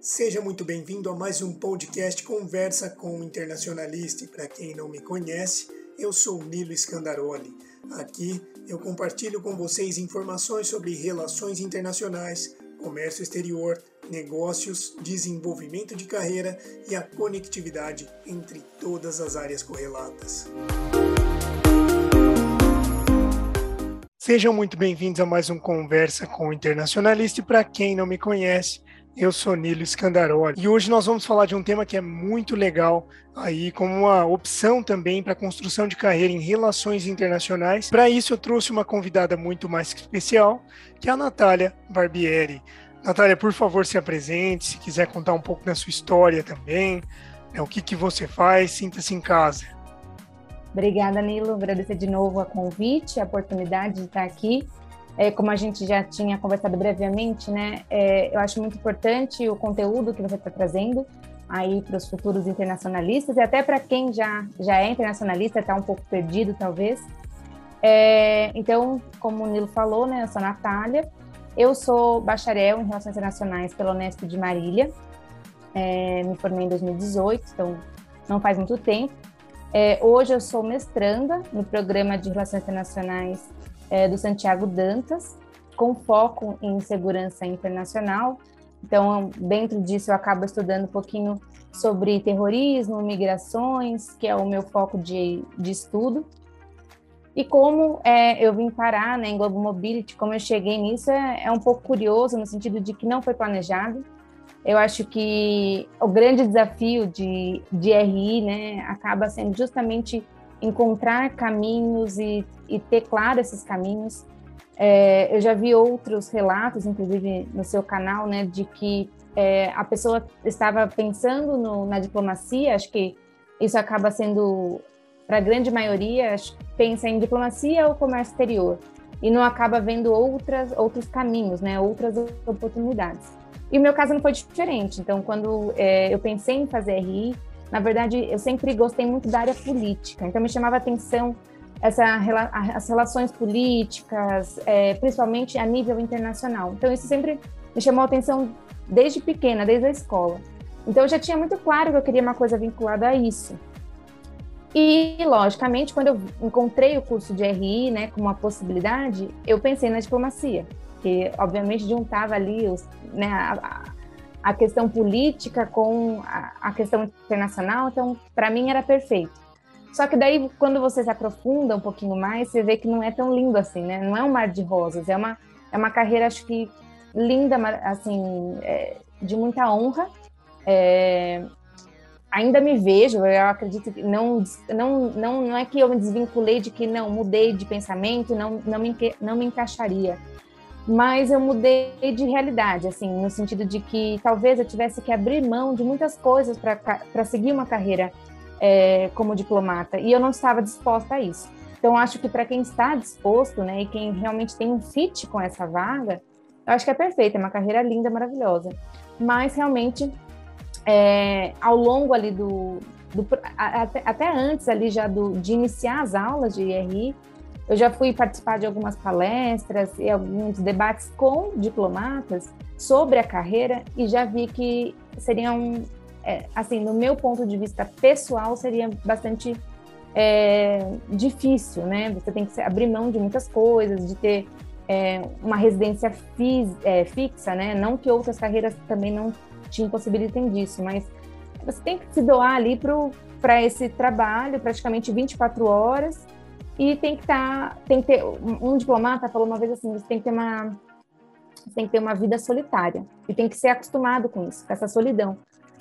Seja muito bem-vindo a mais um podcast Conversa com o Internacionalista. Para quem não me conhece, eu sou Nilo Scandaroli. Aqui eu compartilho com vocês informações sobre relações internacionais, comércio exterior, negócios, desenvolvimento de carreira e a conectividade entre todas as áreas correlatas. Sejam muito bem-vindos a mais um Conversa com o Internacionalista. E para quem não me conhece, eu sou Nilo Scandaroli e hoje nós vamos falar de um tema que é muito legal aí como uma opção também para construção de carreira em relações internacionais. Para isso eu trouxe uma convidada muito mais especial, que é a Natália Barbieri. Natália, por favor, se apresente, se quiser contar um pouco da sua história também, né, o que, que você faz, sinta-se em casa. Obrigada, Nilo. Agradecer de novo a convite, a oportunidade de estar aqui é, como a gente já tinha conversado brevemente, né, é, eu acho muito importante o conteúdo que você está trazendo aí para os futuros internacionalistas e até para quem já, já é internacionalista, está um pouco perdido, talvez. É, então, como o Nilo falou, né, eu sou a Natália, eu sou bacharel em Relações Internacionais pela Unesp de Marília, é, me formei em 2018, então não faz muito tempo. É, hoje eu sou mestranda no programa de Relações Internacionais é, do Santiago Dantas, com foco em segurança internacional. Então, dentro disso, eu acabo estudando um pouquinho sobre terrorismo, migrações, que é o meu foco de, de estudo. E como é, eu vim parar né, em Globo Mobility, como eu cheguei nisso, é, é um pouco curioso, no sentido de que não foi planejado. Eu acho que o grande desafio de, de RI né, acaba sendo justamente encontrar caminhos e, e ter claro esses caminhos. É, eu já vi outros relatos, inclusive no seu canal, né, de que é, a pessoa estava pensando no, na diplomacia, acho que isso acaba sendo, para a grande maioria, pensa em diplomacia ou comércio exterior, e não acaba vendo outras, outros caminhos, né, outras oportunidades. E o meu caso não foi diferente, então quando é, eu pensei em fazer RI, na verdade, eu sempre gostei muito da área política, então me chamava a atenção essa, as relações políticas, é, principalmente a nível internacional. Então, isso sempre me chamou a atenção desde pequena, desde a escola. Então, eu já tinha muito claro que eu queria uma coisa vinculada a isso. E, logicamente, quando eu encontrei o curso de RI, né, como uma possibilidade, eu pensei na diplomacia, que, obviamente, juntava ali os, né, a, a questão política com a, a questão internacional, então para mim era perfeito. Só que daí quando você se aprofunda um pouquinho mais, você vê que não é tão lindo assim, né? Não é um mar de rosas, é uma é uma carreira acho que linda, assim, é, de muita honra. É, ainda me vejo, eu acredito que não, não, não, não é que eu me desvinculei de que não mudei de pensamento, não, não, me, não me encaixaria mas eu mudei de realidade, assim, no sentido de que talvez eu tivesse que abrir mão de muitas coisas para seguir uma carreira é, como diplomata, e eu não estava disposta a isso. Então, acho que para quem está disposto, né, e quem realmente tem um fit com essa vaga, eu acho que é perfeito, é uma carreira linda, maravilhosa. Mas, realmente, é, ao longo ali do... do até, até, antes ali já do, de iniciar as aulas de IRI, eu já fui participar de algumas palestras e alguns debates com diplomatas sobre a carreira e já vi que seriam, é, assim, no meu ponto de vista pessoal, seria bastante é, difícil, né? Você tem que abrir mão de muitas coisas, de ter é, uma residência fis, é, fixa, né? Não que outras carreiras também não te impossibilitem disso, mas você tem que se doar ali para esse trabalho, praticamente 24 horas, e tem que estar, tá, tem que ter, um diplomata falou uma vez assim, você tem que ter uma, tem que ter uma vida solitária e tem que ser acostumado com isso, com essa solidão,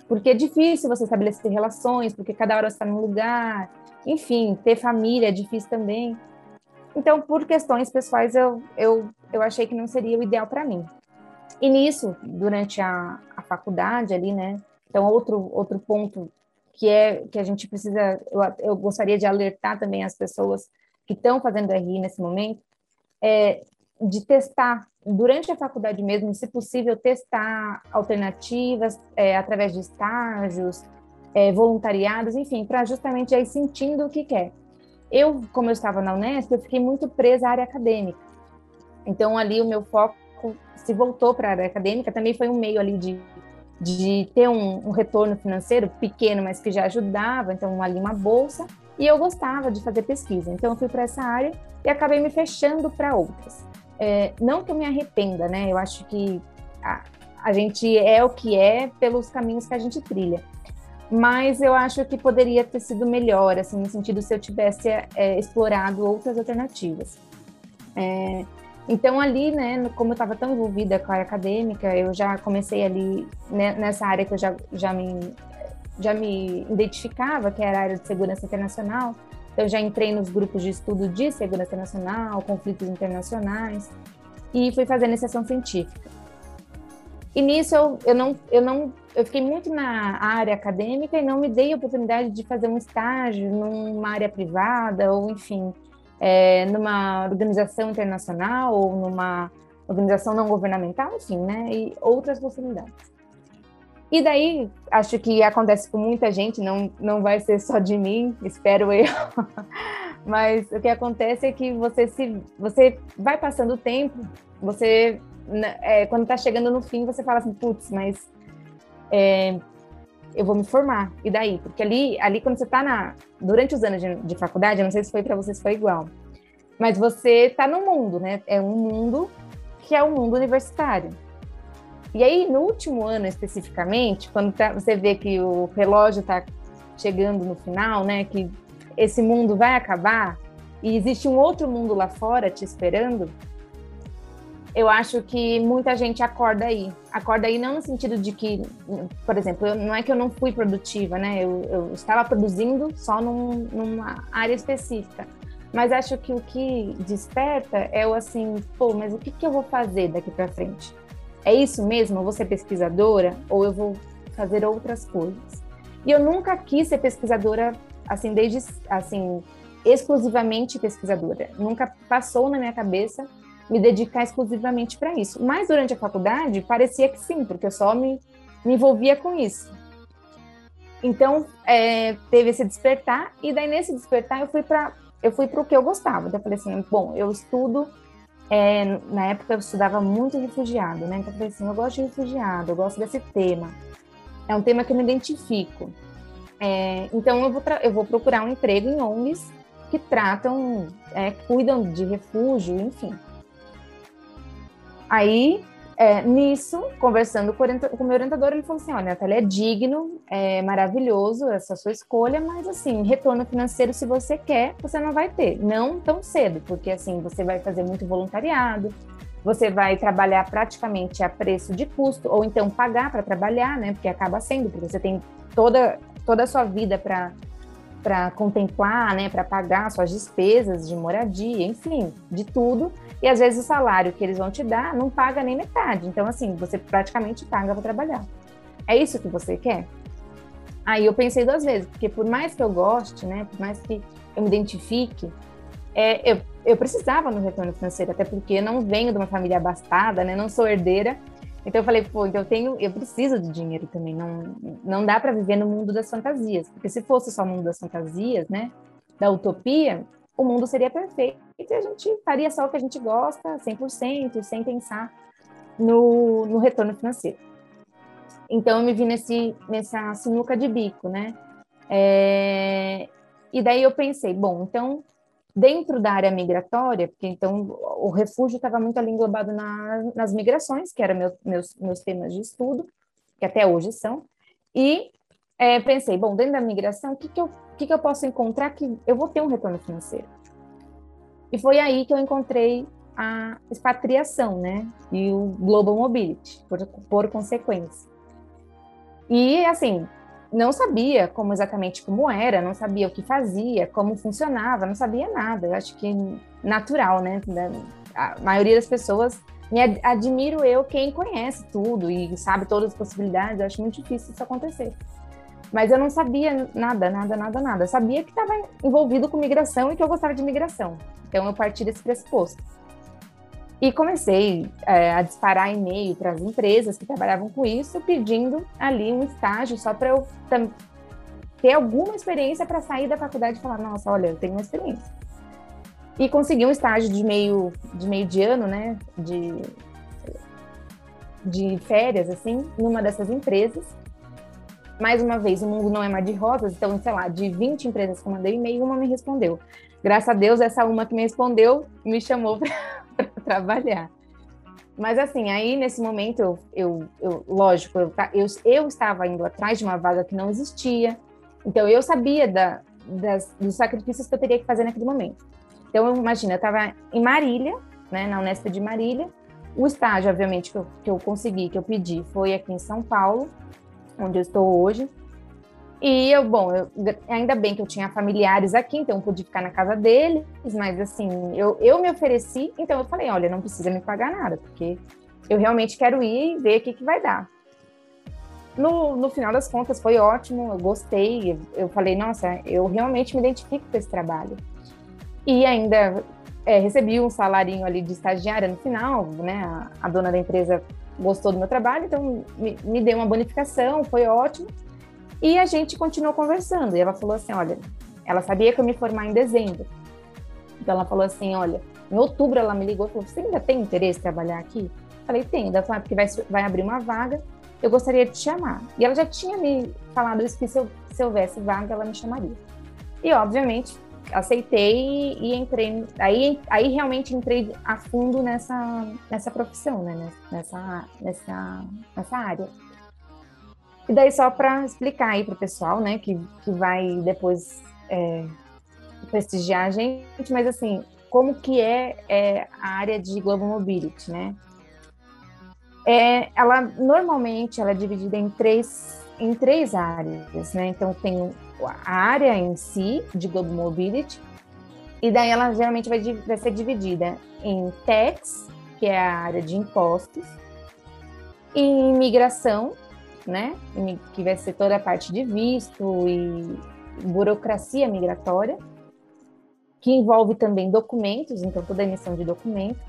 porque é difícil você estabelecer relações, porque cada hora está num lugar, enfim, ter família é difícil também. Então, por questões pessoais, eu, eu, eu achei que não seria o ideal para mim. E nisso, durante a, a faculdade ali, né? Então, outro, outro ponto que é que a gente precisa, eu, eu gostaria de alertar também as pessoas que estão fazendo RI nesse momento, é, de testar, durante a faculdade mesmo, se possível, testar alternativas é, através de estágios, é, voluntariados, enfim, para justamente aí sentindo o que quer. Eu, como eu estava na Unesp, eu fiquei muito presa à área acadêmica. Então, ali o meu foco se voltou para a área acadêmica, também foi um meio ali de, de ter um, um, retorno financeiro pequeno, mas que já ajudava, então ali uma bolsa, e eu gostava de fazer pesquisa, então eu fui para essa área e acabei me fechando para outras. É, não que eu me arrependa, né? Eu acho que a, a gente é o que é pelos caminhos que a gente trilha, mas eu acho que poderia ter sido melhor, assim, no sentido se eu tivesse é, explorado outras alternativas. É, então ali, né, como eu estava tão envolvida com a área acadêmica, eu já comecei ali né, nessa área que eu já, já me já me identificava, que era a área de segurança internacional. Então, já entrei nos grupos de estudo de segurança internacional, conflitos internacionais, e fui fazer iniciação científica. E nisso eu, eu não eu não eu fiquei muito na área acadêmica e não me dei a oportunidade de fazer um estágio numa área privada ou enfim é, numa organização internacional ou numa organização não governamental, enfim, né? E outras possibilidades. E daí, acho que acontece com muita gente, não, não vai ser só de mim, espero eu. Mas o que acontece é que você se você vai passando o tempo, você né, é, quando está chegando no fim, você fala assim, putz, mas é, eu vou me formar. E daí? Porque ali, ali quando você está na durante os anos de, de faculdade, eu não sei se foi para você se foi igual, mas você está no mundo, né? É um mundo que é o um mundo universitário. E aí, no último ano especificamente, quando tá, você vê que o relógio está chegando no final, né? Que esse mundo vai acabar e existe um outro mundo lá fora te esperando, eu acho que muita gente acorda aí. Acorda aí não no sentido de que, por exemplo, eu, não é que eu não fui produtiva, né? Eu, eu estava produzindo só num, numa área específica. Mas acho que o que desperta é o assim, pô, mas o que, que eu vou fazer daqui para frente? É isso mesmo? Eu vou ser pesquisadora ou eu vou fazer outras coisas? E eu nunca quis ser pesquisadora, assim, desde, assim, exclusivamente pesquisadora. Nunca passou na minha cabeça me dedicar exclusivamente para isso. Mas durante a faculdade parecia que sim, porque eu só me, me envolvia com isso. Então é, teve esse despertar e daí nesse despertar eu fui para eu fui para o que eu gostava. Então eu falei assim, bom, eu estudo é, na época eu estudava muito refugiado, né? Então eu falei assim, eu gosto de refugiado, eu gosto desse tema. É um tema que eu me identifico. É, então eu vou, eu vou procurar um emprego em ONGs que tratam, é, cuidam de refúgio, enfim. Aí, é, nisso, conversando com o meu orientador, ele falou assim: olha, Natália, é digno, é maravilhoso essa sua escolha, mas assim, retorno financeiro, se você quer, você não vai ter. Não tão cedo, porque assim, você vai fazer muito voluntariado, você vai trabalhar praticamente a preço de custo, ou então pagar para trabalhar, né? Porque acaba sendo, porque você tem toda, toda a sua vida para para contemplar, né, para pagar suas despesas de moradia, enfim, de tudo. E às vezes o salário que eles vão te dar não paga nem metade. Então, assim, você praticamente paga para trabalhar. É isso que você quer? Aí eu pensei duas vezes, porque por mais que eu goste, né, por mais que eu me identifique, é, eu, eu precisava no retorno financeiro, até porque não venho de uma família abastada, né, não sou herdeira. Então eu falei, pô, então eu tenho, eu preciso de dinheiro também. Não, não dá para viver no mundo das fantasias, porque se fosse só o mundo das fantasias, né, da utopia, o mundo seria perfeito e a gente faria só o que a gente gosta, 100%, sem pensar no, no retorno financeiro. Então, eu me vi nesse, nessa sinuca de bico, né? É, e daí eu pensei, bom, então, dentro da área migratória, porque então o refúgio estava muito ali englobado na, nas migrações, que eram meu, meus, meus temas de estudo, que até hoje são, e é, pensei, bom, dentro da migração, o que, que eu que, que eu posso encontrar que eu vou ter um retorno financeiro? E foi aí que eu encontrei a expatriação, né? E o Global Mobility, por, por consequência. E, assim, não sabia como exatamente como era, não sabia o que fazia, como funcionava, não sabia nada. Eu acho que natural, né? A maioria das pessoas me admiro eu quem conhece tudo e sabe todas as possibilidades. Eu acho muito difícil isso acontecer. Mas eu não sabia nada, nada, nada, nada. Eu sabia que estava envolvido com migração e que eu gostava de migração. Então eu parti desse pressuposto. E comecei é, a disparar e-mail para as empresas que trabalhavam com isso, pedindo ali um estágio só para eu ter alguma experiência para sair da faculdade e falar: nossa, olha, eu tenho uma experiência. E consegui um estágio de meio de, meio de ano, né? De de férias, assim, numa dessas empresas. Mais uma vez, o mundo não é mar de rosas, então, sei lá, de 20 empresas que eu mandei e-mail, uma me respondeu. Graças a Deus, essa uma que me respondeu me chamou para trabalhar. Mas assim, aí nesse momento, eu, eu, eu lógico, eu, eu, eu, estava indo atrás de uma vaga que não existia, então eu sabia da, das, dos sacrifícios que eu teria que fazer naquele momento. Então, imagina, eu estava em Marília, né, na Unesp de Marília, o estágio, obviamente, que eu, que eu consegui, que eu pedi, foi aqui em São Paulo, onde eu estou hoje. E eu, bom, eu, ainda bem que eu tinha familiares aqui, então eu pude ficar na casa deles, mas assim, eu, eu me ofereci, então eu falei, olha, não precisa me pagar nada, porque eu realmente quero ir e ver o que, que vai dar. No, no final das contas, foi ótimo, eu gostei, eu falei, nossa, eu realmente me identifico com esse trabalho. E ainda é, recebi um salarinho ali de estagiária no final, né, a, a dona da empresa gostou do meu trabalho, então me, me deu uma bonificação, foi ótimo. E a gente continuou conversando. E ela falou assim: olha, ela sabia que eu me formar em dezembro. Então ela falou assim: olha, em outubro ela me ligou e falou: você ainda tem interesse em trabalhar aqui? Falei: tenho. Ela falou: ah, porque vai, vai abrir uma vaga, eu gostaria de te chamar. E ela já tinha me falado isso, que se, eu, se houvesse vaga, ela me chamaria. E obviamente aceitei e entrei. Aí, aí realmente entrei a fundo nessa, nessa profissão, né? Nessa, nessa, nessa área. E daí, só para explicar aí para o pessoal, né, que, que vai depois é, prestigiar a gente, mas assim, como que é, é a área de Global Mobility, né? É, ela normalmente ela é dividida em três em três áreas, né? Então tem a área em si de Global Mobility e daí ela geralmente vai, vai ser dividida em tax, que é a área de impostos, em imigração, né? Que vai ser toda a parte de visto e burocracia migratória, que envolve também documentos, então toda a emissão de documento.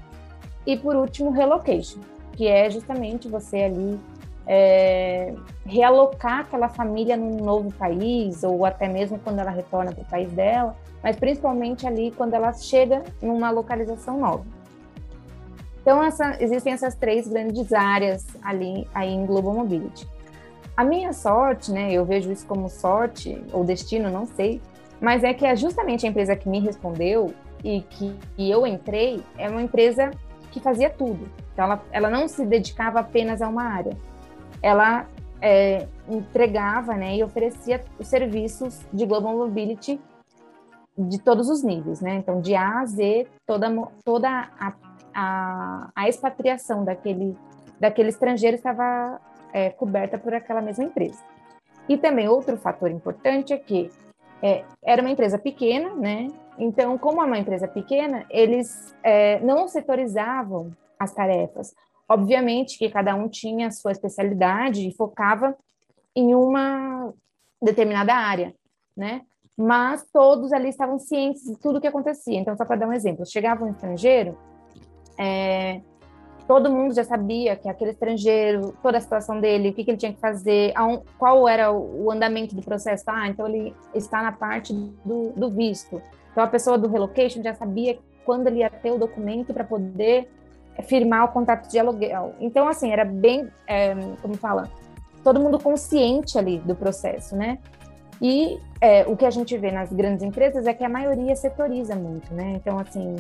E por último, relocation, que é justamente você ali é, realocar aquela família num novo país, ou até mesmo quando ela retorna para o país dela, mas principalmente ali quando ela chega numa localização nova. Então, essa, existem essas três grandes áreas ali aí em Global Mobility. A minha sorte, né, eu vejo isso como sorte ou destino, não sei, mas é que é justamente a empresa que me respondeu e que, que eu entrei é uma empresa que fazia tudo. Então, ela, ela não se dedicava apenas a uma área. Ela é, entregava né, e oferecia os serviços de Global Mobility de todos os níveis, né? Então, de A a Z, toda, toda a, a, a expatriação daquele, daquele estrangeiro estava é, coberta por aquela mesma empresa. E também outro fator importante é que é, era uma empresa pequena, né? Então, como é uma empresa pequena, eles é, não setorizavam as tarefas. Obviamente que cada um tinha a sua especialidade e focava em uma determinada área, né? Mas todos ali estavam cientes de tudo o que acontecia. Então, só para dar um exemplo, chegava um estrangeiro, é, todo mundo já sabia que aquele estrangeiro, toda a situação dele, o que, que ele tinha que fazer, qual era o andamento do processo. Ah, então ele está na parte do, do visto. Então a pessoa do relocation já sabia quando ele ia ter o documento para poder firmar o contrato de aluguel. Então, assim, era bem, é, como fala, todo mundo consciente ali do processo, né? E é, o que a gente vê nas grandes empresas é que a maioria setoriza muito, né? Então, assim,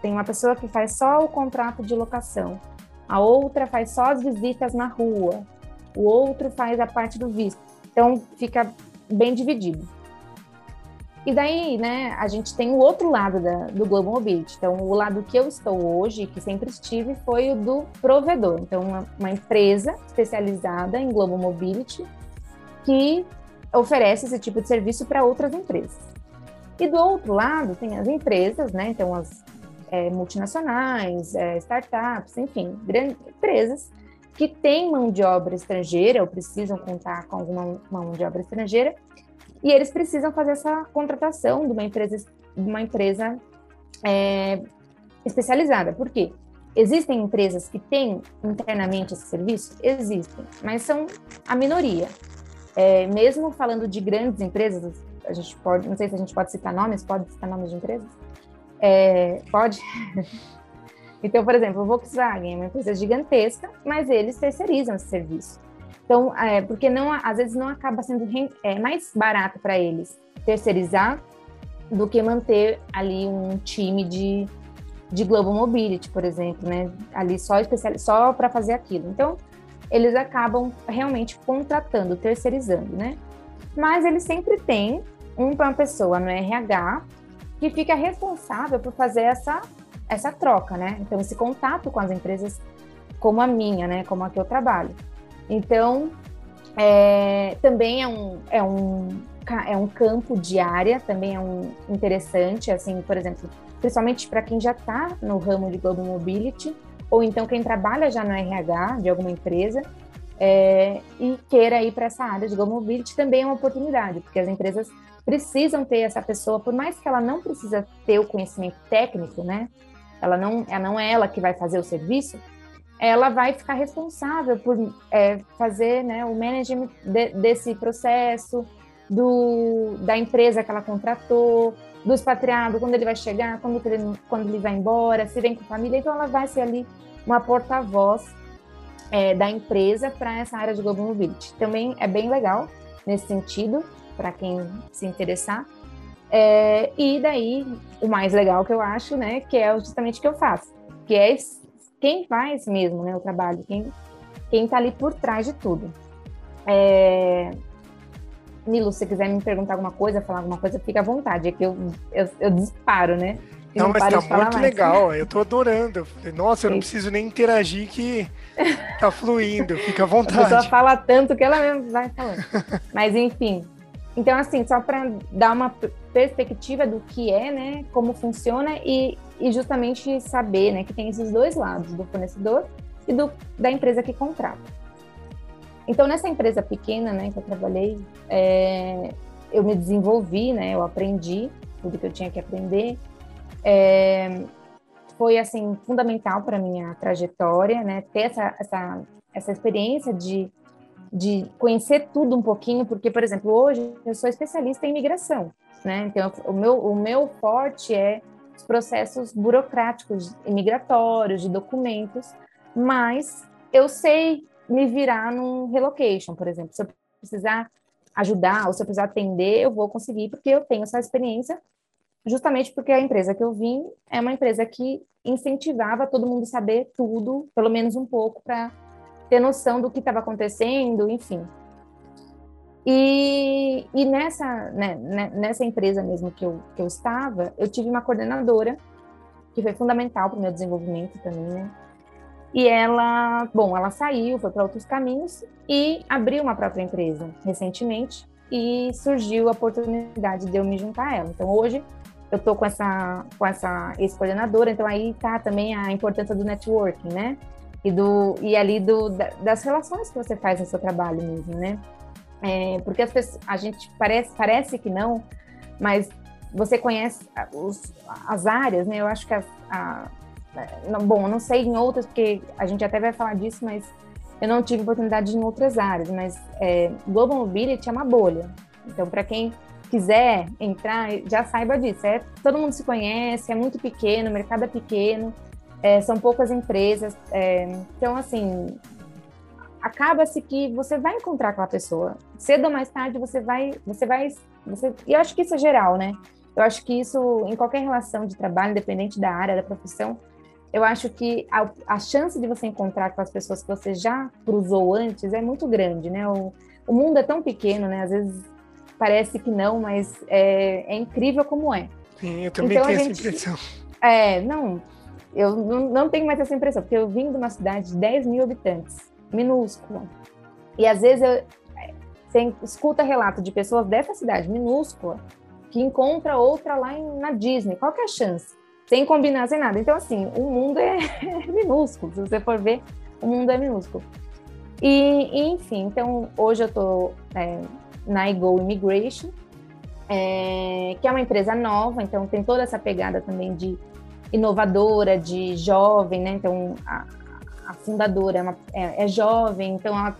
tem uma pessoa que faz só o contrato de locação, a outra faz só as visitas na rua, o outro faz a parte do visto. Então fica bem dividido. E daí, né, a gente tem o outro lado da, do Global Mobility. Então, o lado que eu estou hoje, que sempre estive, foi o do provedor. Então, uma, uma empresa especializada em Global Mobility que oferece esse tipo de serviço para outras empresas. E do outro lado, tem as empresas, né? Então, as é, multinacionais, é, startups, enfim, grandes empresas que têm mão de obra estrangeira ou precisam contar com alguma mão de obra estrangeira e eles precisam fazer essa contratação de uma empresa, de uma empresa é, especializada. Por quê? Existem empresas que têm internamente esse serviço? Existem, mas são a minoria. É, mesmo falando de grandes empresas, a gente pode, não sei se a gente pode citar nomes, pode citar nomes de empresas? É, pode? Então, por exemplo, o Volkswagen é uma empresa gigantesca, mas eles terceirizam esse serviço. Então, é, porque não, às vezes não acaba sendo é, mais barato para eles terceirizar do que manter ali um time de, de Global Mobility, por exemplo, né? Ali só especial, só para fazer aquilo. Então, eles acabam realmente contratando, terceirizando, né? Mas eles sempre têm uma pessoa no RH que fica responsável por fazer essa essa troca, né? Então esse contato com as empresas como a minha, né? Como a que eu trabalho. Então é, também é um, é um é um campo de área, também é um interessante, assim, por exemplo, principalmente para quem já está no ramo de Global Mobility, ou então quem trabalha já no RH de alguma empresa é, e queira ir para essa área de Global Mobility, também é uma oportunidade, porque as empresas precisam ter essa pessoa, por mais que ela não precisa ter o conhecimento técnico, né? Ela não, ela não é ela que vai fazer o serviço, ela vai ficar responsável por é, fazer né, o management de, desse processo, do, da empresa que ela contratou, do expatriado, quando ele vai chegar, quando ele, quando ele vai embora, se vem com família. Então, ela vai ser ali uma porta-voz é, da empresa para essa área de Global Mobility. Também é bem legal nesse sentido, para quem se interessar. É, e daí, o mais legal que eu acho, né, que é justamente o que eu faço, que é quem faz mesmo, né, o trabalho, quem quem está ali por trás de tudo. É... Nilo, se você quiser me perguntar alguma coisa, falar alguma coisa, fica à vontade, é que eu, eu, eu disparo, né? não, não, mas tá muito legal, eu tô adorando. Nossa, eu não preciso nem interagir que tá fluindo, fica à vontade. A pessoa fala tanto que ela mesmo vai falando. mas enfim, então assim, só para dar uma perspectiva do que é, né, como funciona e, e justamente saber, né, que tem esses dois lados, do fornecedor e do, da empresa que contrata. Então, nessa empresa pequena, né, que eu trabalhei, é, eu me desenvolvi, né, eu aprendi tudo que eu tinha que aprender. É, foi, assim, fundamental para minha trajetória, né, ter essa, essa, essa experiência de de conhecer tudo um pouquinho, porque, por exemplo, hoje eu sou especialista em imigração, né? Então, o meu, o meu forte é os processos burocráticos imigratórios, de documentos, mas eu sei me virar num relocation, por exemplo. Se eu precisar ajudar ou se eu precisar atender, eu vou conseguir, porque eu tenho essa experiência, justamente porque a empresa que eu vim é uma empresa que incentivava todo mundo saber tudo, pelo menos um pouco, para ter noção do que estava acontecendo, enfim. E, e nessa, né, né, nessa empresa mesmo que eu, que eu estava, eu tive uma coordenadora que foi fundamental para o meu desenvolvimento também, né? E ela, bom, ela saiu, foi para outros caminhos e abriu uma própria empresa recentemente e surgiu a oportunidade de eu me juntar a ela. Então hoje eu estou com essa com essa ex-coordenadora, então aí tá também a importância do networking, né? e do e ali do das relações que você faz no seu trabalho mesmo, né? É, porque as pessoas, a gente parece parece que não, mas você conhece os, as áreas, né? Eu acho que a, não, bom, eu não sei em outras porque a gente até vai falar disso, mas eu não tive oportunidade em outras áreas. Mas é, Global Mobility é uma bolha. Então, para quem quiser entrar, já saiba disso. É, todo mundo se conhece, é muito pequeno, o mercado é pequeno é, são poucas empresas. É, então, assim, acaba-se que você vai encontrar aquela pessoa. Cedo ou mais tarde você vai, você vai, você, e eu acho que isso é geral, né? Eu acho que isso em qualquer relação de trabalho, independente da área, da profissão, eu acho que a, a chance de você encontrar com as pessoas que você já cruzou antes é muito grande, né? O, o mundo é tão pequeno, né? Às vezes parece que não, mas é, é incrível como é. Sim, eu também então, tenho gente, essa impressão. É, não, eu não, não tenho mais essa impressão, porque eu vim de uma cidade de 10 mil habitantes, minúscula. E às vezes eu, você escuta relato de pessoas dessa cidade minúscula que encontra outra lá em, na Disney. Qual que é a chance? Sem combinar, sem nada. Então, assim, o mundo é, é minúsculo. Se você for ver, o mundo é minúsculo. E, e enfim, então, hoje eu estou é, na Ego Immigration, é, que é uma empresa nova, então tem toda essa pegada também de inovadora, de jovem, né? Então, a, a fundadora é, uma, é, é, jovem, então ela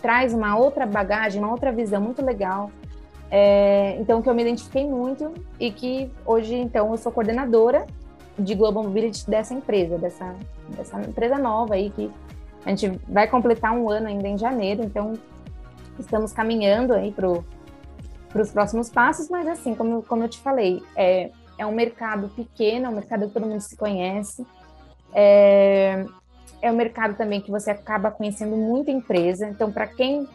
traz uma outra bagagem, uma outra visão muito legal. É, então, que eu me identifiquei muito e que hoje, então, eu sou coordenadora de Global Mobility dessa empresa, dessa, dessa empresa nova aí que a gente vai completar um ano ainda em janeiro, então estamos caminhando aí para os próximos passos, mas assim, como, como eu te falei, é, é um mercado pequeno, é um mercado que todo mundo se conhece, é, é um mercado também que você acaba conhecendo muita empresa, então para quem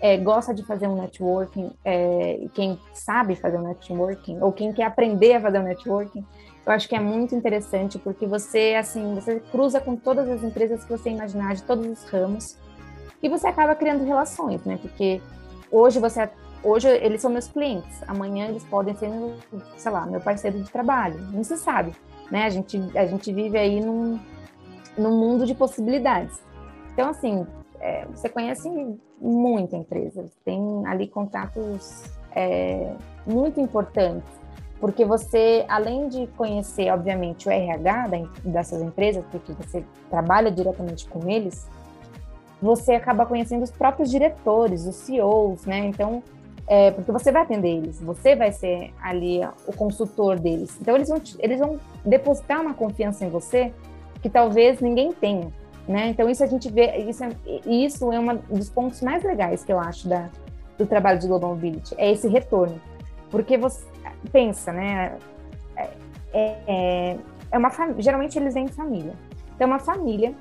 é, gosta de fazer um networking, é, quem sabe fazer um networking, ou quem quer aprender a fazer um networking, eu acho que é muito interessante, porque você, assim, você cruza com todas as empresas que você imaginar, de todos os ramos, e você acaba criando relações, né? Porque hoje você hoje eles são meus clientes, amanhã eles podem ser, sei lá, meu parceiro de trabalho, não se sabe, né? A gente a gente vive aí num, num mundo de possibilidades. Então assim, é, você conhece muita empresa, tem ali contatos é, muito importantes, porque você, além de conhecer, obviamente, o RH dessas empresas, porque você trabalha diretamente com eles, você acaba conhecendo os próprios diretores, os CEOs, né? Então, é, porque você vai atender eles, você vai ser ali o consultor deles. Então, eles vão, eles vão depositar uma confiança em você que talvez ninguém tenha, né? Então, isso a gente vê, isso é, isso é um dos pontos mais legais que eu acho da, do trabalho de Global Mobility, é esse retorno. Porque você pensa, né? É, é, é uma geralmente eles vêm em família. Então, uma família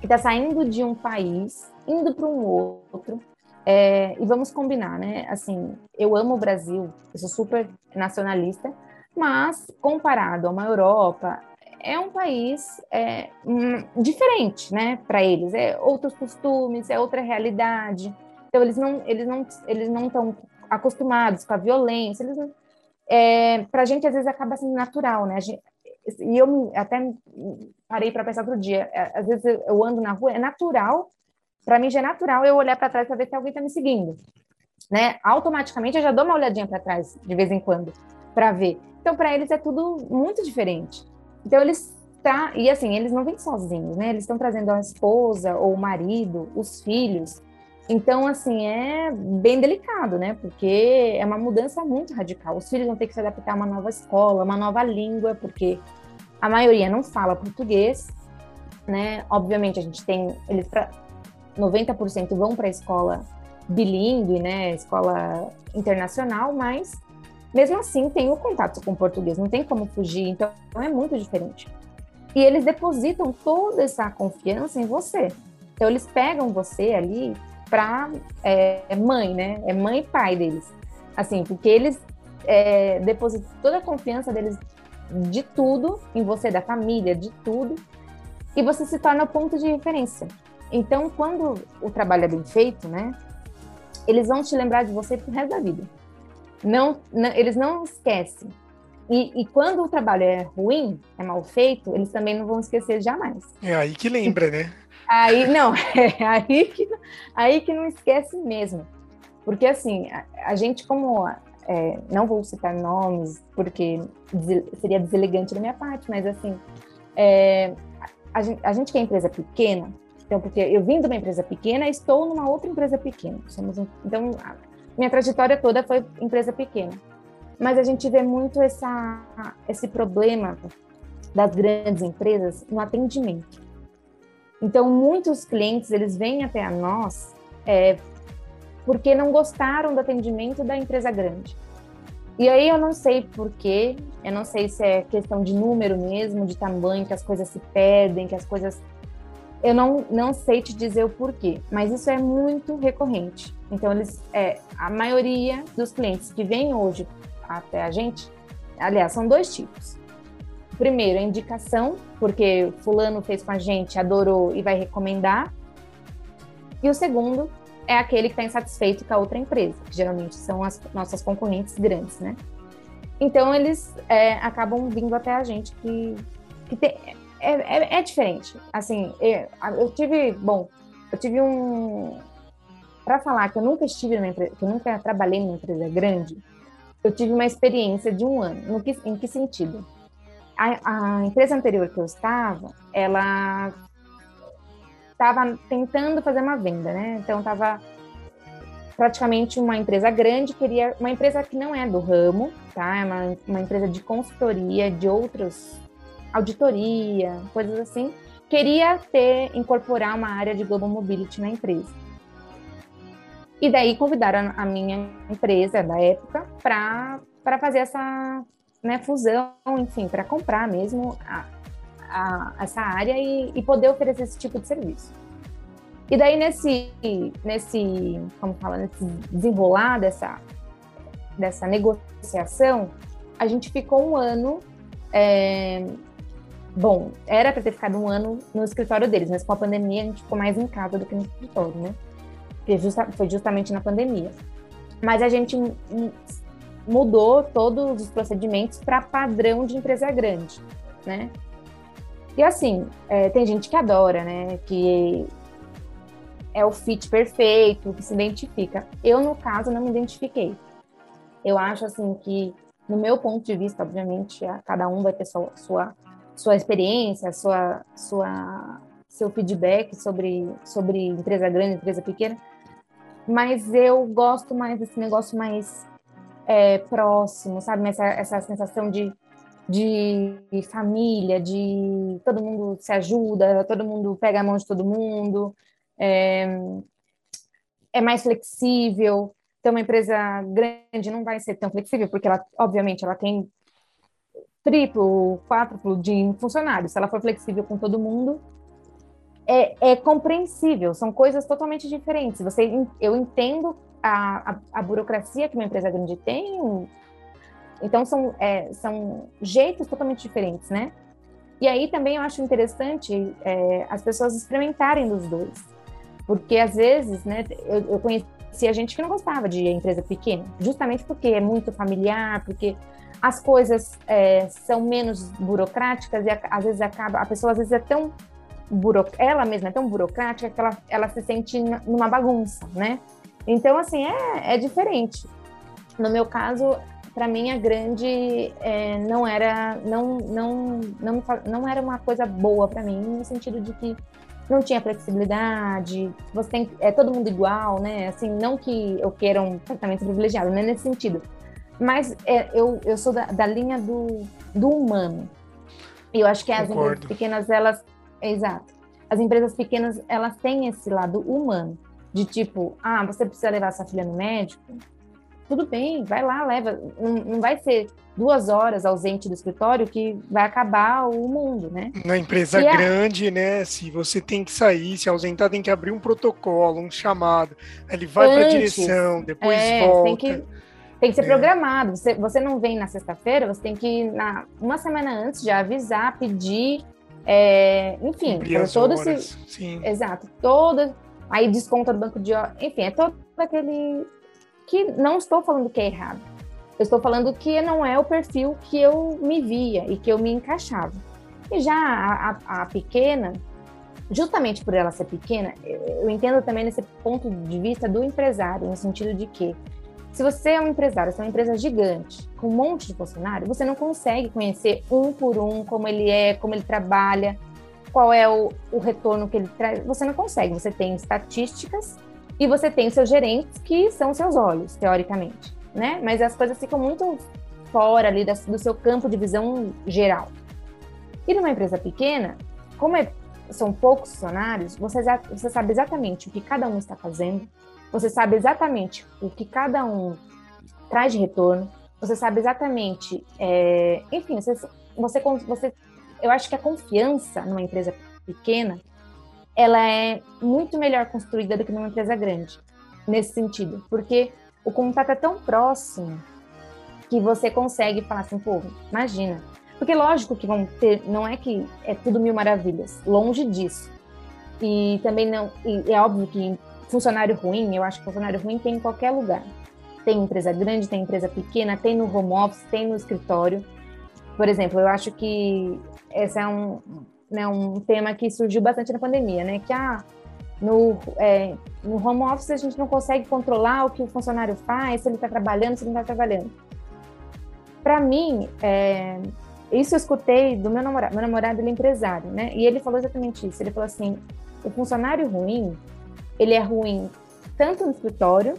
que está saindo de um país, indo para um outro, é, e vamos combinar, né? Assim, eu amo o Brasil, eu sou super nacionalista, mas comparado a uma Europa, é um país é, um, diferente, né? Para eles, é outros costumes, é outra realidade. Então eles não, eles não, eles não estão acostumados com a violência. Eles é, para a gente às vezes acaba sendo natural, né? Gente, e eu até parei para pensar outro dia. É, às vezes eu ando na rua, é natural, para mim já é natural eu olhar para trás para ver se alguém está me seguindo. Né? Automaticamente eu já dou uma olhadinha para trás de vez em quando para ver. Então para eles é tudo muito diferente. Então eles tá e assim eles não vêm sozinhos, né? Eles estão trazendo a esposa ou o marido, os filhos. Então assim é bem delicado, né? Porque é uma mudança muito radical. Os filhos vão ter que se adaptar a uma nova escola, uma nova língua, porque a maioria não fala português, né? Obviamente a gente tem eles para 90% vão para a escola bilíngue, né? Escola internacional, mas mesmo assim tem o contato com o português, não tem como fugir, então é muito diferente. E eles depositam toda essa confiança em você. Então eles pegam você ali para é, mãe, né? É mãe e pai deles. Assim, porque eles é, depositam toda a confiança deles de tudo em você, da família, de tudo, e você se torna o ponto de referência. Então, quando o trabalho é bem feito, né, eles vão te lembrar de você pro resto da vida. Não, não eles não esquecem. E, e, quando o trabalho é ruim, é mal feito, eles também não vão esquecer jamais. É aí que lembra, né? Aí não, é aí que, aí que não esquece mesmo. Porque assim, a, a gente como é, não vou citar nomes porque seria deselegante da minha parte, mas assim, é, a, gente, a, gente, que é empresa pequena, então porque eu vim de uma empresa pequena, estou numa outra empresa pequena. Somos então minha trajetória toda foi empresa pequena, mas a gente vê muito essa, esse problema das grandes empresas no atendimento. Então muitos clientes eles vêm até a nós é, porque não gostaram do atendimento da empresa grande. E aí eu não sei porquê, eu não sei se é questão de número mesmo, de tamanho, que as coisas se perdem, que as coisas. Eu não, não sei te dizer o porquê, mas isso é muito recorrente. Então, eles, é, a maioria dos clientes que vêm hoje até a gente, aliás, são dois tipos. Primeiro, a indicação, porque fulano fez com a gente, adorou e vai recomendar. E o segundo é aquele que está insatisfeito com a outra empresa, que geralmente são as nossas concorrentes grandes, né? Então eles é, acabam vindo até a gente que, que tem, é, é, é, diferente. Assim, eu, eu, tive, bom, eu tive um, para falar que eu nunca estive numa empresa, que eu nunca trabalhei numa empresa grande, eu tive uma experiência de um ano. No que, em que sentido? A, a empresa anterior que eu estava, ela estava tentando fazer uma venda, né? Então estava praticamente uma empresa grande queria uma empresa que não é do ramo, tá? É uma, uma empresa de consultoria de outros auditoria, coisas assim, queria ter, incorporar uma área de Global Mobility na empresa. E daí convidaram a minha empresa da época para fazer essa né, fusão, enfim, para comprar mesmo a, a, essa área e, e, poder oferecer esse tipo de serviço. E daí nesse, nesse, como fala, nesse desenrolar dessa, dessa negociação, a gente ficou um ano é, bom, era para ter ficado um ano no escritório deles, mas com a pandemia a gente ficou mais em casa do que no escritório, né? Justa, foi justamente na pandemia. Mas a gente mudou todos os procedimentos para padrão de empresa grande, né? E assim, é, tem gente que adora, né? Que é o fit perfeito, que se identifica. Eu, no caso, não me identifiquei. Eu acho, assim, que, no meu ponto de vista, obviamente, cada um vai ter sua, sua, sua experiência, sua, sua, seu feedback sobre, sobre empresa grande, empresa pequena, mas eu gosto mais desse negócio mais é, próximo, sabe? Essa, essa sensação de, de família, de todo mundo se ajuda, todo mundo pega a mão de todo mundo, é, é mais flexível. Então, uma empresa grande não vai ser tão flexível, porque ela, obviamente, ela tem triplo, quádruplo de funcionários. Se ela for flexível com todo mundo, é, é compreensível, são coisas totalmente diferentes. Você, eu entendo a, a, a burocracia que uma empresa grande tem, então são, é, são jeitos totalmente diferentes, né? E aí também eu acho interessante é, as pessoas experimentarem dos dois, porque às vezes, né, eu, eu conhecia gente que não gostava de empresa pequena, justamente porque é muito familiar, porque as coisas é, são menos burocráticas e às vezes acaba, a pessoa às vezes é tão buro, ela mesma é tão burocrática que ela, ela se sente numa bagunça, né? Então, assim, é, é diferente. No meu caso, para mim, a grande é, não era não, não, não, não era uma coisa boa para mim, no sentido de que não tinha flexibilidade, você tem, é todo mundo igual, né? Assim, não que eu queira um tratamento privilegiado, não é nesse sentido. Mas é, eu, eu sou da, da linha do, do humano. E eu acho que as Concordo. pequenas, elas Exato. As empresas pequenas, elas têm esse lado humano, de tipo, ah, você precisa levar sua filha no médico? Tudo bem, vai lá, leva. Não, não vai ser duas horas ausente do escritório que vai acabar o mundo, né? Na empresa e grande, a... né? Se você tem que sair, se ausentar, tem que abrir um protocolo, um chamado. Ele vai para a direção, depois é, volta. Tem que, tem que ser é. programado. Você, você não vem na sexta-feira, você tem que, na, uma semana antes, já avisar, pedir é, enfim, todo horas. esse. Sim. Exato. Todo. Aí desconta do banco de horas. Enfim, é todo aquele. Que não estou falando que é errado. Eu estou falando que não é o perfil que eu me via e que eu me encaixava. E já a, a, a pequena, justamente por ela ser pequena, eu entendo também nesse ponto de vista do empresário, no sentido de que se você é um empresário, você é uma empresa gigante, com um monte de funcionário, você não consegue conhecer um por um como ele é, como ele trabalha, qual é o, o retorno que ele traz. Você não consegue. Você tem estatísticas e você tem seus gerentes, que são seus olhos, teoricamente, né? Mas as coisas ficam muito fora ali do seu campo de visão geral. E numa empresa pequena, como é, são poucos funcionários, você, você sabe exatamente o que cada um está fazendo, você sabe exatamente o que cada um traz de retorno, você sabe exatamente, é, enfim, você, você, você, eu acho que a confiança numa empresa pequena, ela é muito melhor construída do que numa empresa grande, nesse sentido, porque o contato é tão próximo que você consegue falar assim, pô, imagina. Porque lógico que vão ter, não é que é tudo mil maravilhas, longe disso. E também não, e é óbvio que funcionário ruim, eu acho que funcionário ruim tem em qualquer lugar. Tem empresa grande, tem empresa pequena, tem no home office, tem no escritório. Por exemplo, eu acho que esse é um, né, um tema que surgiu bastante na pandemia, né? Que ah, no, é, no home office a gente não consegue controlar o que o funcionário faz, se ele está trabalhando, se ele não está trabalhando. Para mim, é, isso eu escutei do meu namorado. Meu namorado ele é empresário, né? E ele falou exatamente isso. Ele falou assim: o funcionário ruim ele é ruim tanto no escritório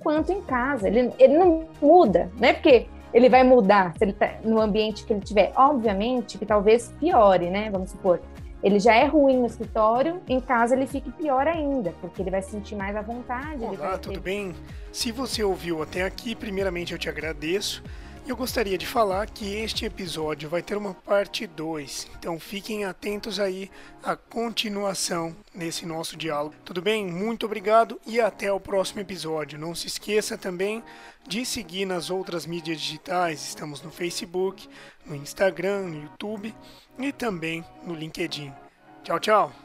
quanto em casa. Ele, ele não muda, né? Porque ele vai mudar se ele tá no ambiente que ele tiver. Obviamente que talvez piore, né? Vamos supor. Ele já é ruim no escritório, em casa ele fique pior ainda, porque ele vai se sentir mais à vontade. Olá, tudo bem? Se você ouviu até aqui, primeiramente eu te agradeço. Eu gostaria de falar que este episódio vai ter uma parte 2, então fiquem atentos aí à continuação nesse nosso diálogo. Tudo bem? Muito obrigado e até o próximo episódio. Não se esqueça também de seguir nas outras mídias digitais, estamos no Facebook, no Instagram, no YouTube e também no LinkedIn. Tchau, tchau!